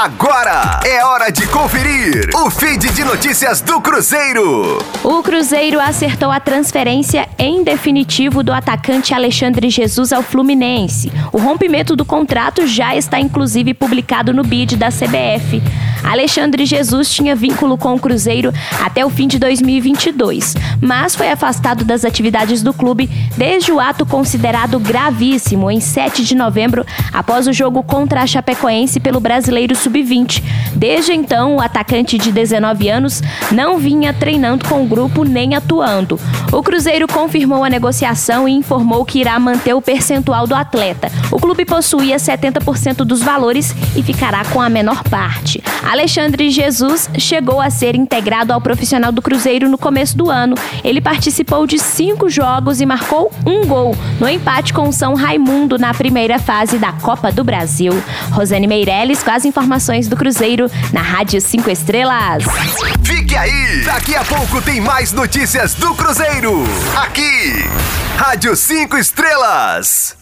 Agora é hora de conferir o feed de notícias do Cruzeiro. O Cruzeiro acertou a transferência em definitivo do atacante Alexandre Jesus ao Fluminense. O rompimento do contrato já está inclusive publicado no bid da CBF. Alexandre Jesus tinha vínculo com o Cruzeiro até o fim de 2022, mas foi afastado das atividades do clube desde o ato considerado gravíssimo em 7 de novembro, após o jogo contra a Chapecoense pelo Brasileiro Sub-20. Desde então, o atacante de 19 anos não vinha treinando com o grupo nem atuando. O Cruzeiro confirmou a negociação e informou que irá manter o percentual do atleta. O clube possuía 70% dos valores e ficará com a menor parte. Alexandre Jesus chegou a ser integrado ao profissional do Cruzeiro no começo do ano. Ele participou de cinco jogos e marcou um gol no empate com o São Raimundo na primeira fase da Copa do Brasil. Rosane Meirelles com as informações do Cruzeiro na Rádio 5 Estrelas. Fique aí! Daqui a pouco tem mais notícias do Cruzeiro. Aqui, Rádio 5 Estrelas.